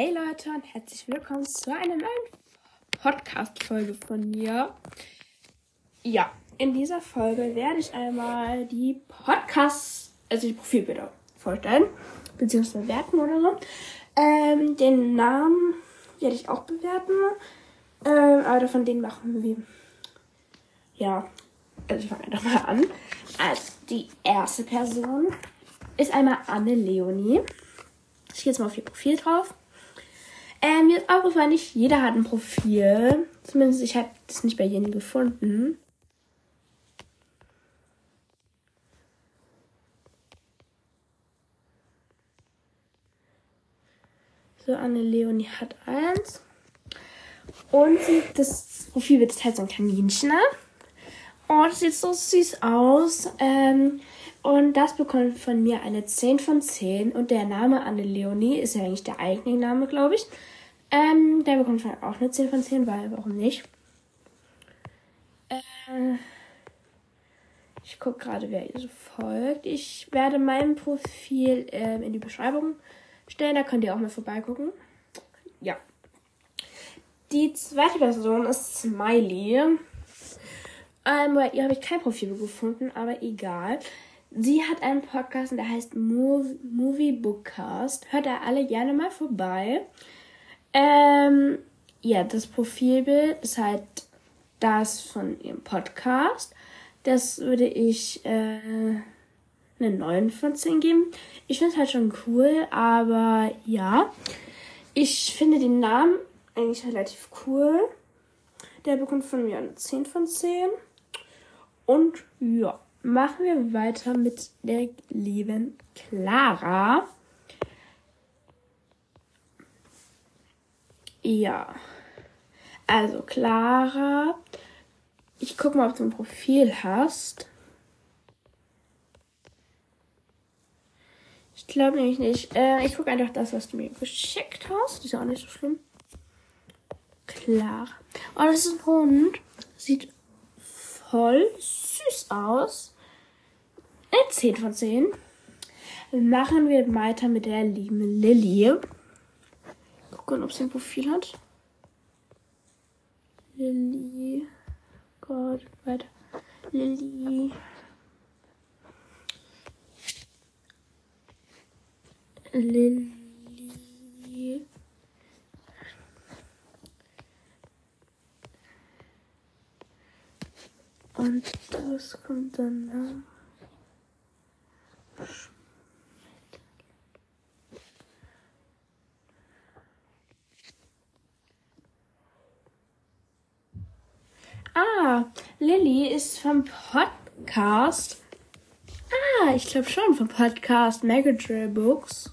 Hey Leute und herzlich willkommen zu einer neuen Podcast-Folge von mir. Ja, in dieser Folge werde ich einmal die Podcasts, also die Profilbilder vorstellen, beziehungsweise bewerten oder so. Ähm, den Namen werde ich auch bewerten, ähm, aber von denen machen wir, ja, also ich fange einfach mal an. Also die erste Person ist einmal Anne Leonie. Ich gehe jetzt mal auf ihr Profil drauf. Ähm, mir ist aufgefallen, nicht jeder hat ein Profil. Zumindest ich habe das nicht bei jedem gefunden. So, Anne Leonie hat eins. Und das Profil wird halt so ein Kaninchen. Ne? Oh, das sieht so süß aus. Ähm, und das bekommt von mir eine 10 von 10. Und der Name Anne Leonie ist ja eigentlich der eigene Name, glaube ich. Ähm, der bekommt von auch eine 10 von 10, weil warum nicht? Äh, ich gucke gerade, wer ihr so folgt. Ich werde mein Profil ähm, in die Beschreibung stellen. Da könnt ihr auch mal vorbeigucken. Ja. Die zweite Person ist Smiley. Ähm, bei ihr habe ich kein Profil gefunden, aber egal. Sie hat einen Podcast und der heißt Movie, Bookcast. Hört da alle gerne mal vorbei. Ähm, ja, das Profilbild ist halt das von ihrem Podcast. Das würde ich äh, eine 9 von 10 geben. Ich finde es halt schon cool, aber ja. Ich finde den Namen eigentlich relativ cool. Der bekommt von mir eine 10 von 10. Und ja machen wir weiter mit der lieben Clara. Ja. Also Clara, ich guck mal, ob du ein Profil hast. Ich glaube nämlich nicht. Äh, ich gucke einfach das, was du mir geschickt hast. Ist ja auch nicht so schlimm. Clara. Oh, das ist ein Hund. Sieht voll süß aus. Eine 10 von 10. Machen wir weiter mit der lieben Lilly. Gucken, ob sie ein Profil hat. Lilly. Gott, weiter. Lilly. Lilly. Und das kommt dann nach. Ah, Lilly ist vom Podcast. Ah, ich glaube schon vom Podcast Megadrill Books.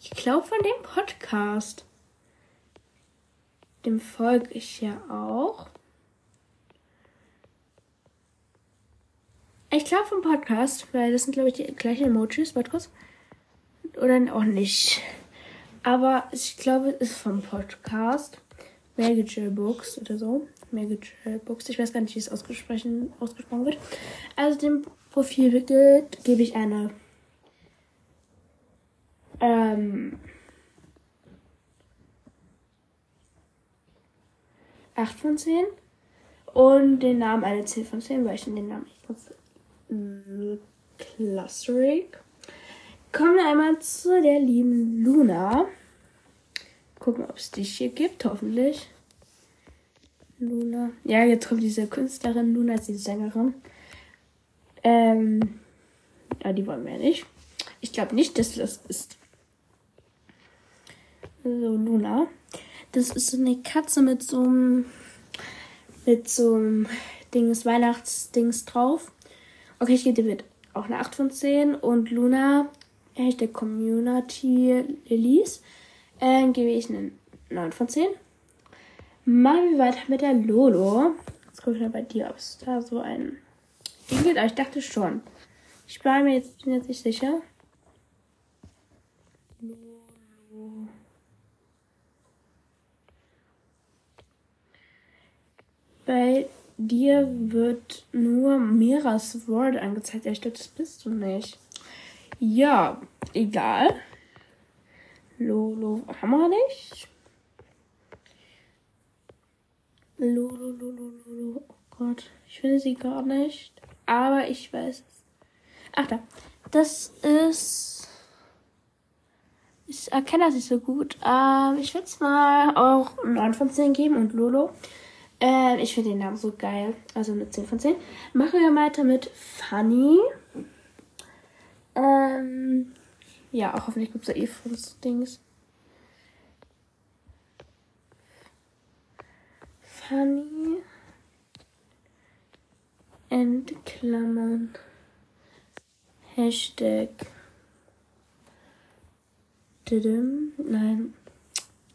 Ich glaube von dem Podcast. Dem folge ich ja auch. Ich glaube vom Podcast, weil das sind, glaube ich, die gleichen Emojis. Warte kurz. Oder auch nicht. Aber ich glaube, es ist vom Podcast. Magical Books oder so. Magical Books. Ich weiß gar nicht, wie es ausgesprochen, ausgesprochen wird. Also dem Profilbild gebe ich eine ähm, 8 von 10 und den Namen eine 10 von 10, weil ich den Namen nicht Clustering. Kommen wir einmal zu der lieben Luna. Gucken, ob es dich hier gibt, hoffentlich. Luna. Ja, jetzt kommt diese Künstlerin. Luna ist die Sängerin. Ähm. Ja, die wollen wir ja nicht. Ich glaube nicht, dass das ist. So, Luna. Das ist so eine Katze mit so einem. Mit so einem Dings, Weihnachtsdings drauf. Okay, ich gebe dir auch eine 8 von 10. Und Luna, Hashtag Community Lilies, äh, gebe ich eine 9 von 10. Machen wir weiter mit der Lolo. Jetzt gucke ich mal bei dir, ob es da so ein Ding gibt. Aber ich dachte schon. Ich bin mir jetzt, bin jetzt nicht sicher. Lolo. Bei dir wird nur Miras Wort angezeigt. Ja, ich glaube, das bist du nicht. Ja, egal. Lolo haben wir nicht. Lolo, Lolo, Lolo. Oh Gott, ich finde sie gar nicht. Aber ich weiß es. Ach da. Das ist. Ich erkenne das nicht so gut. Ähm, ich würde es mal auch 9 von 10 geben und Lolo. Ähm, ich finde den Namen so geil. Also eine 10 von 10. Machen wir weiter mit Funny. Ähm, ja, auch hoffentlich gibt es da eh das Dings. Funny. Endklammern. Hashtag. Nein.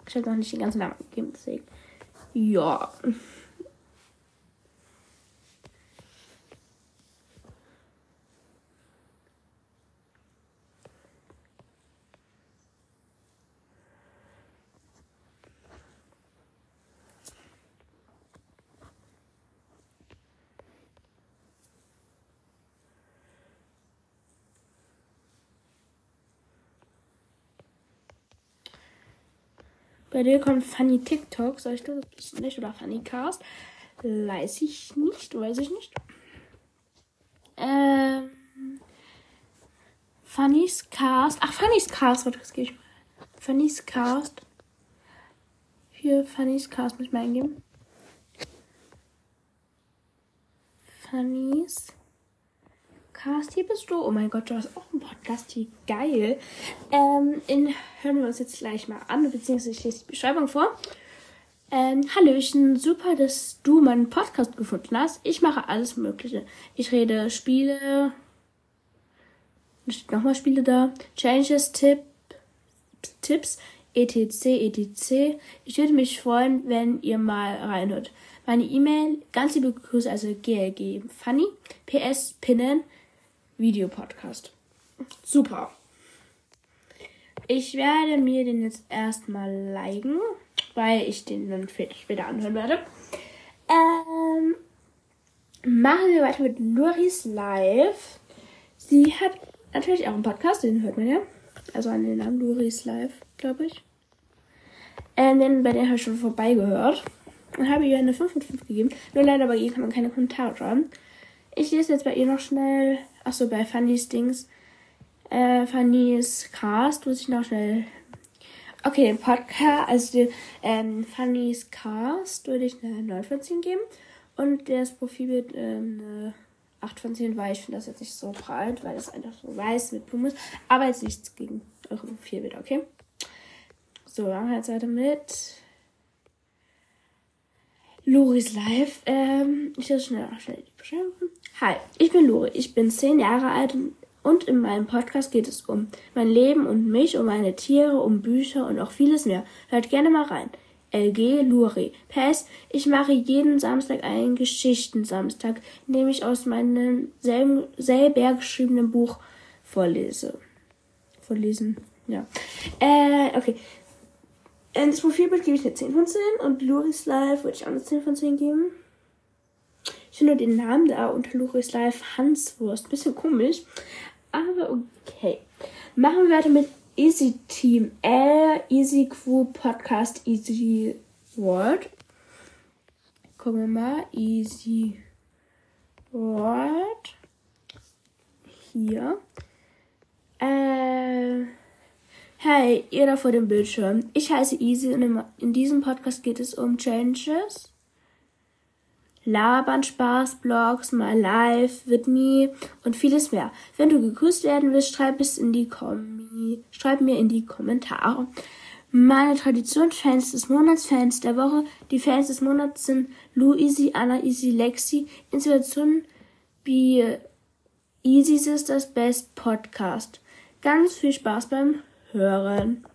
Ich habe noch nicht den ganzen Namen gegeben, deswegen. Ja. Bei dir kommt Funny TikTok, soll ich das nicht? Oder Funny Cast? Weiß ich nicht, weiß ich nicht. Ähm. Funny's Cast. Ach, Funny's Cast, warte, das gebe ich mal. Funny's Cast. Hier, Funny's Cast muss ich mal eingeben. Funny's Podcast. Hier bist du. Oh mein Gott, du hast auch einen Podcast. Wie geil. Ähm, in, hören wir uns jetzt gleich mal an, beziehungsweise ich lese die Beschreibung vor. Ähm, Hallöchen, super, dass du meinen Podcast gefunden hast. Ich mache alles Mögliche. Ich rede Spiele. Da steht nochmal Spiele da. Changes, Tipp, Tipps, etc, etc. Ich würde mich freuen, wenn ihr mal reinhört. Meine E-Mail, ganz liebe Grüße, also GLG Funny, PS Pinnen, Videopodcast. Super. Ich werde mir den jetzt erstmal liken, weil ich den dann später anhören werde. Ähm, machen wir weiter mit Loris Live. Sie hat natürlich auch einen Podcast, den hört man ja. Also an den Namen Loris Live, glaube ich. Ähm, den, bei der habe ich schon vorbeigehört. Und habe ihr eine 5 von 5 gegeben. Nur leider bei ihr kann man keine Kommentare schreiben. Ich lese jetzt bei ihr noch schnell Achso, bei Fannys Dings. Äh, Fannys Cast muss ich noch schnell. Okay, den Podcast, also den, ähm, Fannys Cast würde ich eine 9 von 10 geben. Und das Profilbild ähm, eine 8 von 10, weil ich finde das jetzt nicht so breit, weil es einfach so weiß mit Blumen ist. Aber jetzt nichts gegen eure Profilbild, okay? So, machen wir jetzt weiter mit. Loris Live. Ähm, ich lasse schnell, schnell. Hi, ich bin Lori. Ich bin zehn Jahre alt und in meinem Podcast geht es um mein Leben und mich, um meine Tiere, um Bücher und auch vieles mehr. Hört gerne mal rein. LG Luri. PS, ich mache jeden Samstag einen Geschichtensamstag, in dem ich aus meinem selben, selber geschriebenen Buch vorlese. Vorlesen, ja. Äh, okay. Ins Profilbild gebe ich eine 10 von 10 und Luris Live würde ich auch eine 10 von 10 geben. Ich finde den Namen da unter Luris Live Hanswurst. Bisschen komisch. Aber okay. Machen wir weiter mit Easy Team L, Easy Crew Podcast, Easy World. Gucken wir mal. Easy World. Hier. Äh. Hey, ihr da vor dem Bildschirm. Ich heiße Easy und in diesem Podcast geht es um Changes Labern, Spaß, Blogs, My Life, With Me und vieles mehr. Wenn du gegrüßt werden willst, schreib es in die Kommi schreib mir in die Kommentare. Meine Tradition, Fans des Monats, Fans der Woche. Die Fans des Monats sind Lou Anna Easy, Lexi. Inspiration wie Easy Sisters Best Podcast. Ganz viel Spaß beim Hören.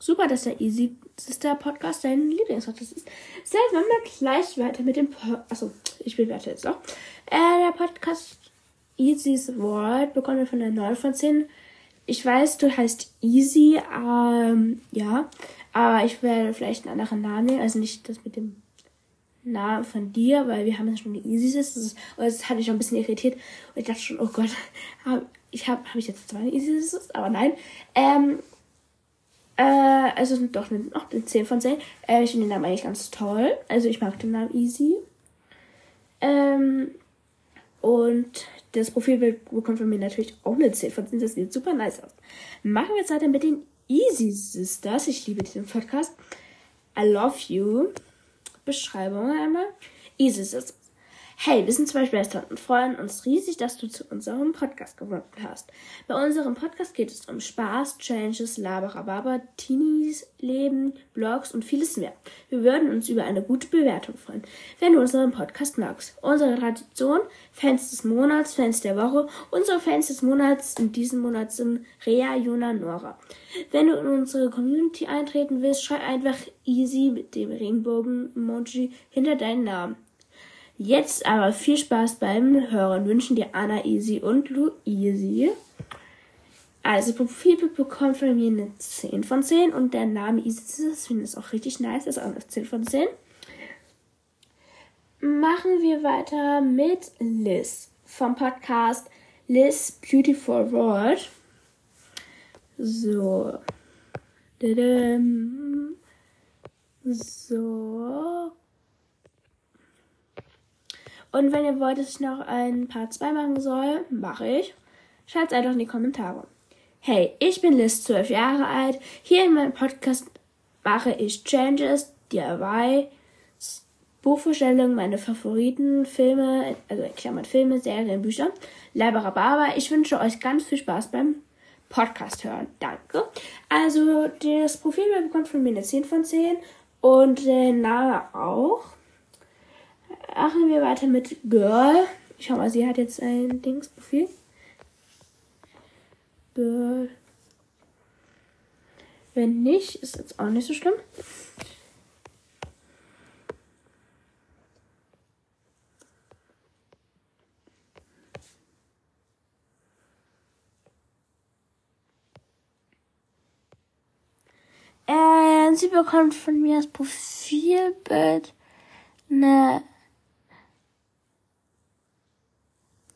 Super, dass der Easy Sister Podcast dein Lieblingspodcast ist. Selbst wenn wir gleich weiter mit dem po Achso, ich bewerte jetzt noch. Äh, der Podcast Easy's World bekommen wir von der 9 von 10. Ich weiß, du heißt Easy, ähm, ja. Aber ich werde vielleicht einen anderen Namen nehmen. Also nicht das mit dem Namen von dir, weil wir haben ja schon die Easy Sisters. Und das hat mich schon ein bisschen irritiert. Und ich dachte schon, oh Gott, hab, ich habe hab ich jetzt zwei Easy Sisters? Aber nein. Ähm, Äh, also doch noch eine 10 von 10. Äh, ich finde den Namen eigentlich ganz toll. Also ich mag den Namen Easy. Ähm, und das Profilbild bekommt von mir natürlich auch eine 10 von 10. Das sieht super nice aus. Machen wir jetzt weiter mit den Easy Sisters. Ich liebe diesen Podcast. I love you. Beschreibung einmal. Easy Sisters. Hey, wir sind zwei Schwestern und freuen uns riesig, dass du zu unserem Podcast gefunden hast. Bei unserem Podcast geht es um Spaß, Changes, Laberababa, Teenies, Leben, Blogs und vieles mehr. Wir würden uns über eine gute Bewertung freuen, wenn du unseren Podcast magst. Unsere Tradition, Fans des Monats, Fans der Woche. Unsere Fans des Monats in diesem Monat sind Rea, Juna, Nora. Wenn du in unsere Community eintreten willst, schreib einfach easy mit dem Regenbogen-Emoji hinter deinen Namen. Jetzt aber viel Spaß beim Hören wünschen dir Anna Easy und Luisi. Also Profilbild bekommt von mir eine 10 von 10 und der Name Easy das finde ich auch richtig nice, ist auch eine 10 von 10. Machen wir weiter mit Liz vom Podcast Liz Beautiful World. So. So. Und wenn ihr wollt, dass ich noch ein Part 2 machen soll, mache ich. Schreibt es einfach in die Kommentare. Hey, ich bin Liz, 12 Jahre alt. Hier in meinem Podcast mache ich Changes, DIY, Buchvorstellungen, meine Favoriten, Filme, also in Klammern Filme, Serien, Bücher. Laberababa. Ich wünsche euch ganz viel Spaß beim Podcast hören. Danke. Also, das Profil bekommt von mir eine 10 von 10 und der Name auch. Machen wir weiter mit Girl. Schau mal, sie hat jetzt ein Dingsprofil. Girl. Wenn nicht, ist jetzt auch nicht so schlimm. Und sie bekommt von mir das Profilbild eine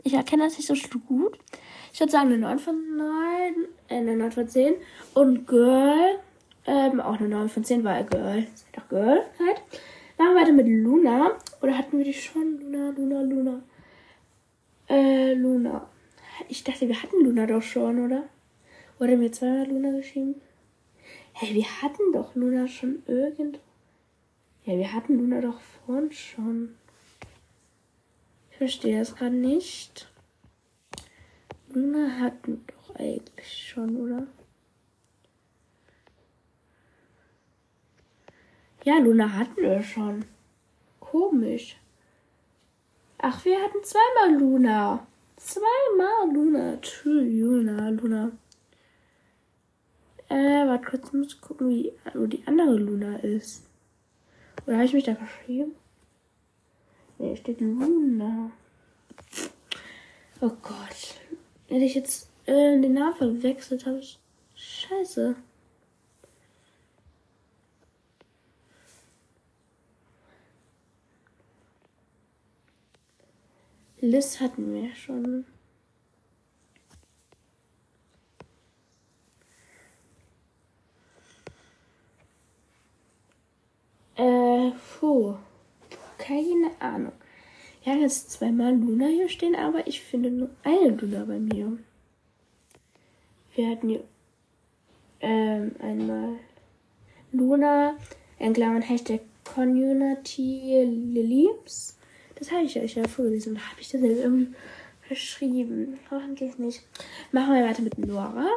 Ich erkenne das nicht so gut. Ich würde sagen eine 9 von 9, äh, eine 9 von 10. Und Girl, ähm, auch eine 9 von 10, weil Girl, ist doch Girl halt. Machen wir weiter mit Luna. Oder hatten wir die schon? Luna, Luna, Luna. Äh, Luna. Ich dachte, wir hatten Luna doch schon, oder? Oder mir zweimal Luna geschrieben? Hey, wir hatten doch Luna schon irgendwo. Ja, wir hatten Luna doch vorhin schon verstehe das gerade nicht. Luna hatten doch eigentlich schon, oder? Ja, Luna hatten wir schon. Komisch. Ach, wir hatten zweimal Luna. Zweimal Luna. Tschüss, Luna, Luna. Äh, warte kurz, muss gucken, wie wo die andere Luna ist. Oder habe ich mich da verschrieben? Nee, steht Luna. Oh Gott. Hätte ich jetzt äh, den Namen verwechselt, habe ich. Scheiße. Liz hatten wir schon. Äh, puh. Keine Ahnung. Ja, jetzt zweimal Luna hier stehen, aber ich finde nur eine Luna bei mir. Wir hatten hier ähm, einmal Luna, in Klammern Hashtag Community Lilies. Das habe ich euch ja vorgelesen. Da habe ich das irgendwie verschrieben. Hoffentlich nicht. Machen wir weiter mit Nora.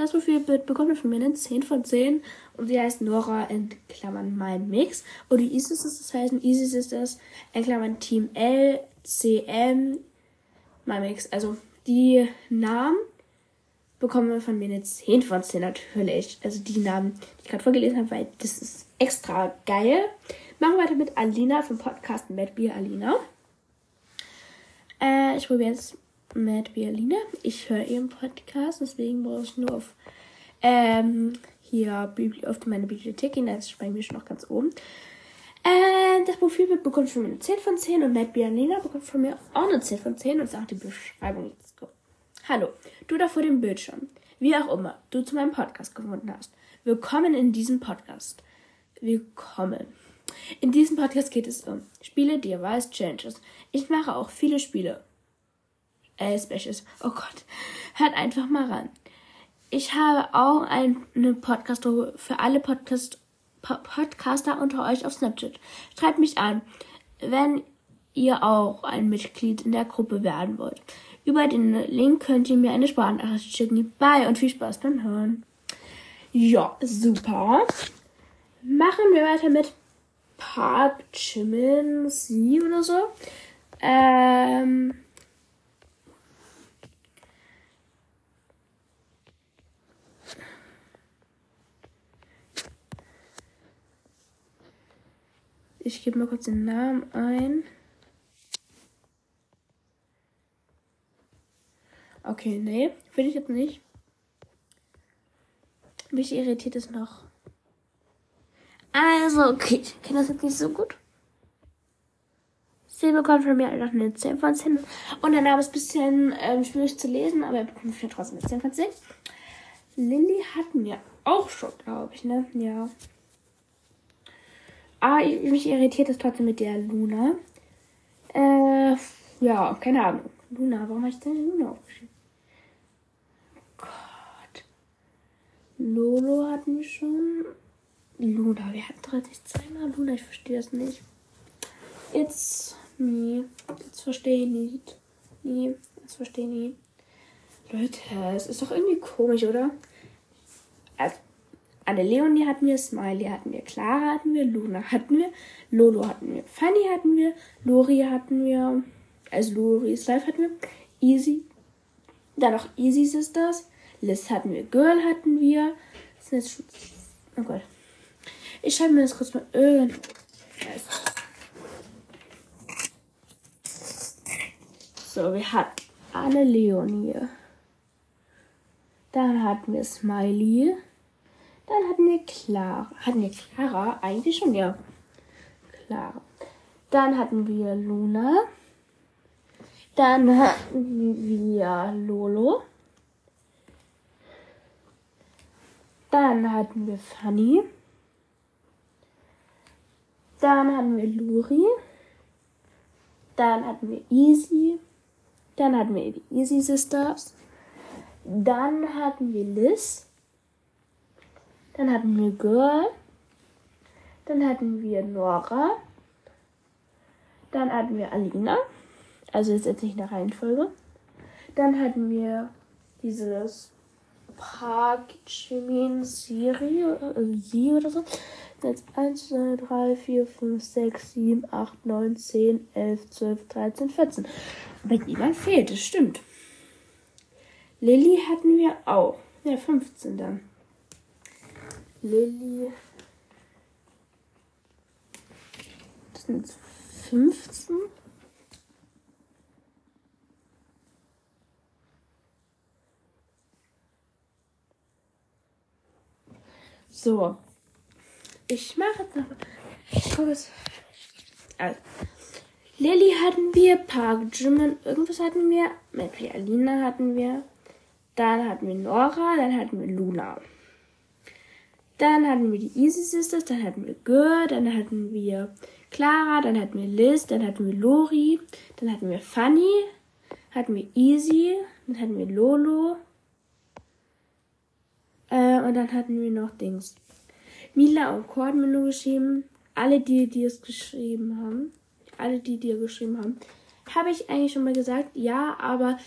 Das Profilbild bekommt von mir eine 10 von 10 und sie heißt Nora in Klammern mein Mix. Und die Easy Sisters heißen Easy Sisters in Klammern Team L, CM, mein Mix. Also die Namen bekommen von mir eine 10 von 10 natürlich. Also die Namen, die ich gerade vorgelesen habe, weil das ist extra geil. Machen wir weiter mit Alina vom Podcast Mad Beer Alina. Äh, ich probiere jetzt Mad Berliner. Ich höre ihren Podcast, deswegen brauche ich nur auf ähm, hier auf meine Bibliothek gehen. Da ist bei mir schon noch ganz oben. Äh, das Profilbild bekommt von mir eine 10 von 10 und Matt Bianina bekommt von mir auch eine 10 von 10 und sagt die Beschreibung jetzt. Go. Hallo, du da vor dem Bildschirm. Wie auch immer du zu meinem Podcast gefunden hast. Willkommen in diesem Podcast. Willkommen. In diesem Podcast geht es um Spiele, Device, Changes. Ich mache auch viele Spiele. Äh, Specials. Oh Gott. Hört einfach mal ran. Ich habe auch eine podcast für alle Podcast Podcaster unter euch auf Snapchat. Schreibt mich an, wenn ihr auch ein Mitglied in der Gruppe werden wollt. Über den Link könnt ihr mir eine Sprachnachricht schicken. Bye und viel Spaß beim Hören. Ja, super. Machen wir weiter mit Park Chimney oder so. Ähm. Ich gebe mal kurz den Namen ein. Okay, nee, will ich jetzt nicht. Mich irritiert es noch. Also, okay, ich kenne das jetzt nicht so gut. Sie bekommt von mir einfach eine 10 von 10. Und der Name ist ein bisschen ähm, schwierig zu lesen, aber er bekommt mir trotzdem eine 10 von 10. Lilly hatten wir auch schon, glaube ich, ne? Ja. Ah, mich irritiert es trotzdem mit der Luna. Äh, ja, keine Ahnung. Luna, warum habe ich denn Luna aufgeschrieben? Gott. Lolo hatten wir schon. Luna, wir hatten 30 zweimal Luna, ich verstehe das nicht. Jetzt, nee, jetzt verstehe ich nicht. Nee, jetzt verstehe ich nicht. Leute, es ist doch irgendwie komisch, oder? Also, Anne Leonie hatten wir, Smiley hatten wir, Clara hatten wir, Luna hatten wir, Lolo hatten wir, Fanny hatten wir, Lori hatten wir, also Lori's Life hatten wir, Easy, dann noch Easy Sisters, Liz hatten wir, Girl hatten wir, sind jetzt schon, oh Gott. Ich schreibe mir das kurz mal irgendwo. So, wir hatten Anne Leonie. Dann hatten wir Smiley. Dann hatten wir Clara. Hatten wir Clara? Eigentlich schon, ja. Clara. Dann hatten wir Luna. Dann hatten wir Lolo. Dann hatten wir Fanny. Dann hatten wir Luri. Dann hatten wir Easy. Dann hatten wir die Easy Sisters. Dann hatten wir Liz. Dann hatten wir Girl. Dann hatten wir Nora. Dann hatten wir Alina. Also ist jetzt nicht nach Reihenfolge. Dann hatten wir dieses Park Jimin Siri, also sie oder so. Jetzt 1, 2, 3, 4, 5, 6, 7, 8, 9, 10, 11, 12, 13, 14. Aber jemand fehlt, das stimmt. Lilly hatten wir auch. Ja, 15 dann. Lilly. Das sind jetzt 15. So. Ich mache jetzt noch. Ich gucke es. Also. Lilly hatten wir, Park Jimin, irgendwas hatten wir, Mary Alina hatten wir, dann hatten wir Nora, dann hatten wir Luna. Dann hatten wir die Easy Sisters, dann hatten wir Gür, dann hatten wir Clara, dann hatten wir Liz, dann hatten wir Lori, dann hatten wir Fanny, hatten wir Easy, dann hatten wir Lolo. Äh, und dann hatten wir noch Dings. Mila und Cord geschrieben. Alle die, die es geschrieben haben. Alle die, die geschrieben haben. Habe ich eigentlich schon mal gesagt, ja, aber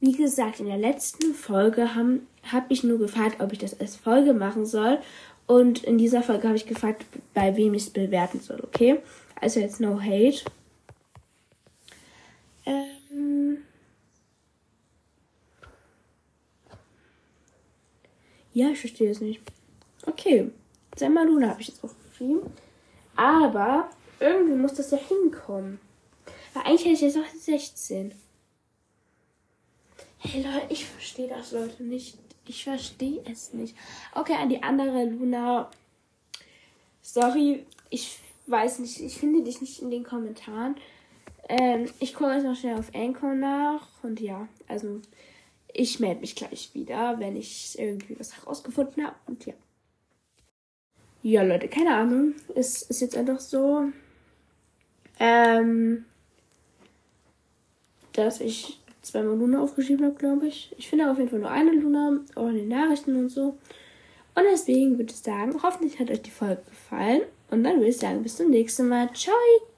wie gesagt, in der letzten Folge habe hab ich nur gefragt, ob ich das als Folge machen soll. Und in dieser Folge habe ich gefragt, bei wem ich es bewerten soll, okay? Also jetzt no hate. Ähm ja, ich verstehe es nicht. Okay. Luna habe ich jetzt aufgeschrieben. Aber irgendwie muss das ja hinkommen. Weil eigentlich hätte ich jetzt noch 16. Hey Leute, ich verstehe das Leute nicht. Ich verstehe es nicht. Okay, an die andere Luna. Sorry, ich weiß nicht. Ich finde dich nicht in den Kommentaren. Ähm, ich gucke jetzt noch schnell auf Anchor nach. Und ja, also ich melde mich gleich wieder, wenn ich irgendwie was herausgefunden habe. Und ja. ja, Leute, keine Ahnung. Es ist jetzt einfach so, ähm, dass ich zweimal Luna aufgeschrieben habe, glaube ich. Ich finde auf jeden Fall nur eine Luna, auch in den Nachrichten und so. Und deswegen würde ich sagen, hoffentlich hat euch die Folge gefallen. Und dann würde ich sagen, bis zum nächsten Mal. Ciao!